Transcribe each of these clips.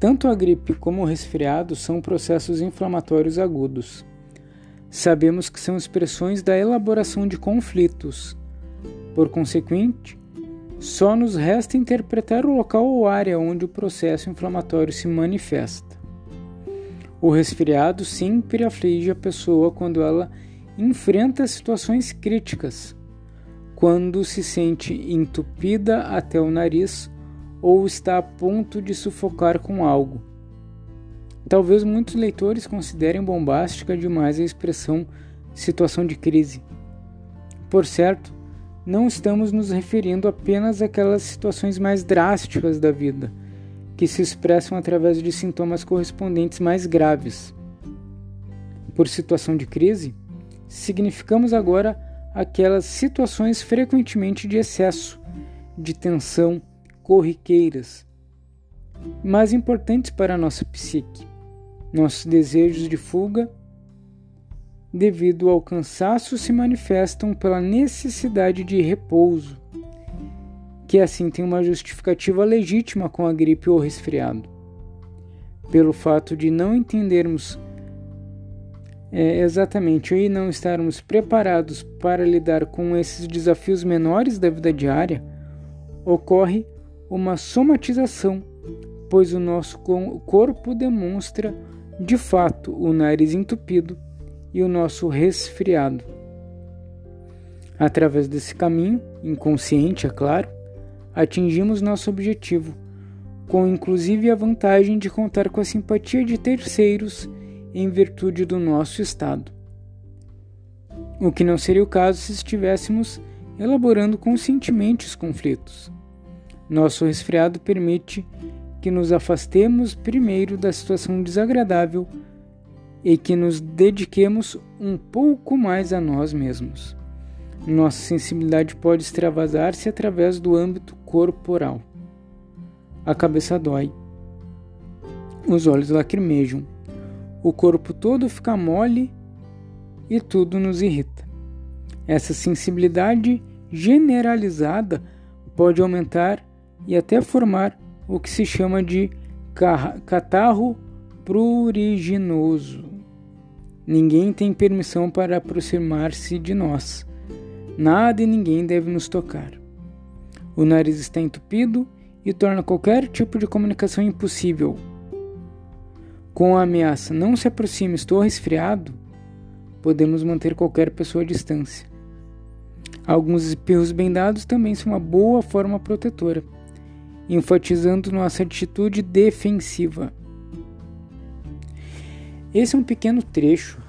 Tanto a gripe como o resfriado são processos inflamatórios agudos. Sabemos que são expressões da elaboração de conflitos. Por consequente, só nos resta interpretar o local ou área onde o processo inflamatório se manifesta. O resfriado sempre aflige a pessoa quando ela enfrenta situações críticas, quando se sente entupida até o nariz ou está a ponto de sufocar com algo. Talvez muitos leitores considerem bombástica demais a expressão situação de crise. Por certo, não estamos nos referindo apenas àquelas situações mais drásticas da vida, que se expressam através de sintomas correspondentes mais graves. Por situação de crise, significamos agora aquelas situações frequentemente de excesso, de tensão, corriqueiras, mas importantes para a nossa psique. Nossos desejos de fuga, devido ao cansaço, se manifestam pela necessidade de repouso, que assim tem uma justificativa legítima com a gripe ou resfriado. Pelo fato de não entendermos é, exatamente e não estarmos preparados para lidar com esses desafios menores da vida diária, ocorre uma somatização, pois o nosso corpo demonstra de fato o nariz entupido e o nosso resfriado. Através desse caminho, inconsciente, é claro, atingimos nosso objetivo, com inclusive a vantagem de contar com a simpatia de terceiros em virtude do nosso estado. O que não seria o caso se estivéssemos elaborando conscientemente os conflitos. Nosso resfriado permite que nos afastemos primeiro da situação desagradável e que nos dediquemos um pouco mais a nós mesmos. Nossa sensibilidade pode extravasar-se através do âmbito corporal. A cabeça dói, os olhos lacrimejam, o corpo todo fica mole e tudo nos irrita. Essa sensibilidade generalizada pode aumentar e até formar o que se chama de catarro pruriginoso. Ninguém tem permissão para aproximar-se de nós. Nada e ninguém deve nos tocar. O nariz está entupido e torna qualquer tipo de comunicação impossível. Com a ameaça não se aproxime, estou resfriado, podemos manter qualquer pessoa à distância. Alguns espirros bem dados também são uma boa forma protetora enfatizando nossa atitude defensiva. Esse é um pequeno trecho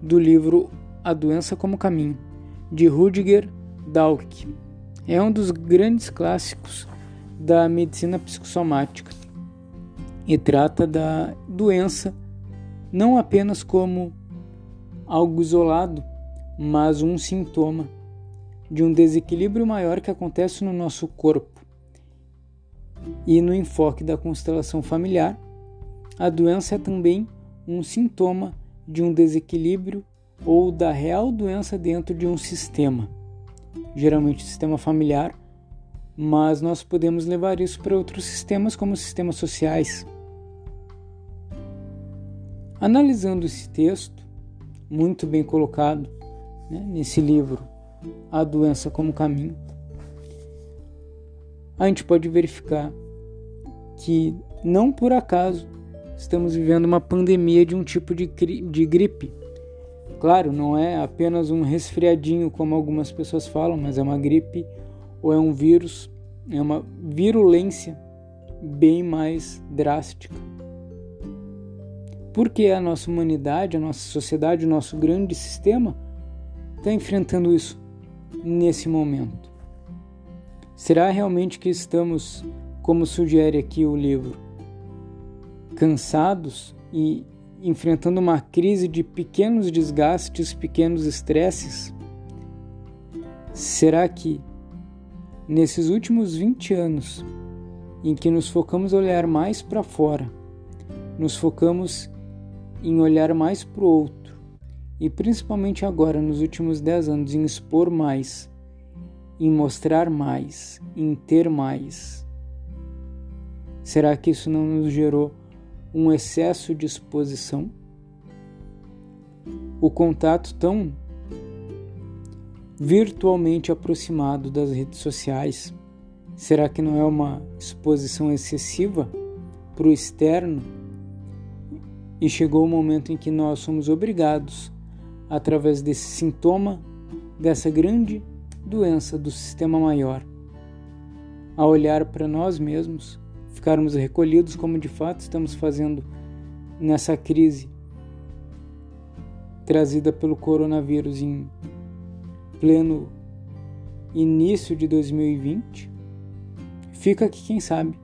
do livro A Doença como Caminho, de Rudiger Dahlke. É um dos grandes clássicos da medicina psicossomática e trata da doença não apenas como algo isolado, mas um sintoma de um desequilíbrio maior que acontece no nosso corpo e no enfoque da constelação familiar, a doença é também um sintoma de um desequilíbrio ou da real doença dentro de um sistema, geralmente o sistema familiar, mas nós podemos levar isso para outros sistemas, como sistemas sociais. Analisando esse texto, muito bem colocado né, nesse livro, A Doença como Caminho, a gente pode verificar que não por acaso estamos vivendo uma pandemia de um tipo de, de gripe. Claro, não é apenas um resfriadinho, como algumas pessoas falam, mas é uma gripe ou é um vírus, é uma virulência bem mais drástica. Porque a nossa humanidade, a nossa sociedade, o nosso grande sistema está enfrentando isso nesse momento. Será realmente que estamos, como sugere aqui o livro, cansados e enfrentando uma crise de pequenos desgastes, pequenos estresses? Será que nesses últimos 20 anos, em que nos focamos a olhar mais para fora, nos focamos em olhar mais para o outro, e principalmente agora, nos últimos 10 anos, em expor mais, em mostrar mais, em ter mais? Será que isso não nos gerou um excesso de exposição? O contato tão virtualmente aproximado das redes sociais, será que não é uma exposição excessiva para o externo? E chegou o momento em que nós somos obrigados, através desse sintoma, dessa grande doença do sistema maior, a olhar para nós mesmos, ficarmos recolhidos como de fato estamos fazendo nessa crise trazida pelo coronavírus em pleno início de 2020, fica aqui, quem sabe,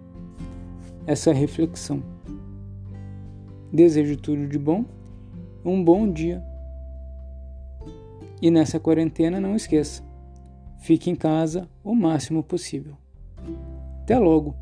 essa reflexão. Desejo tudo de bom, um bom dia. E nessa quarentena, não esqueça, Fique em casa o máximo possível. Até logo!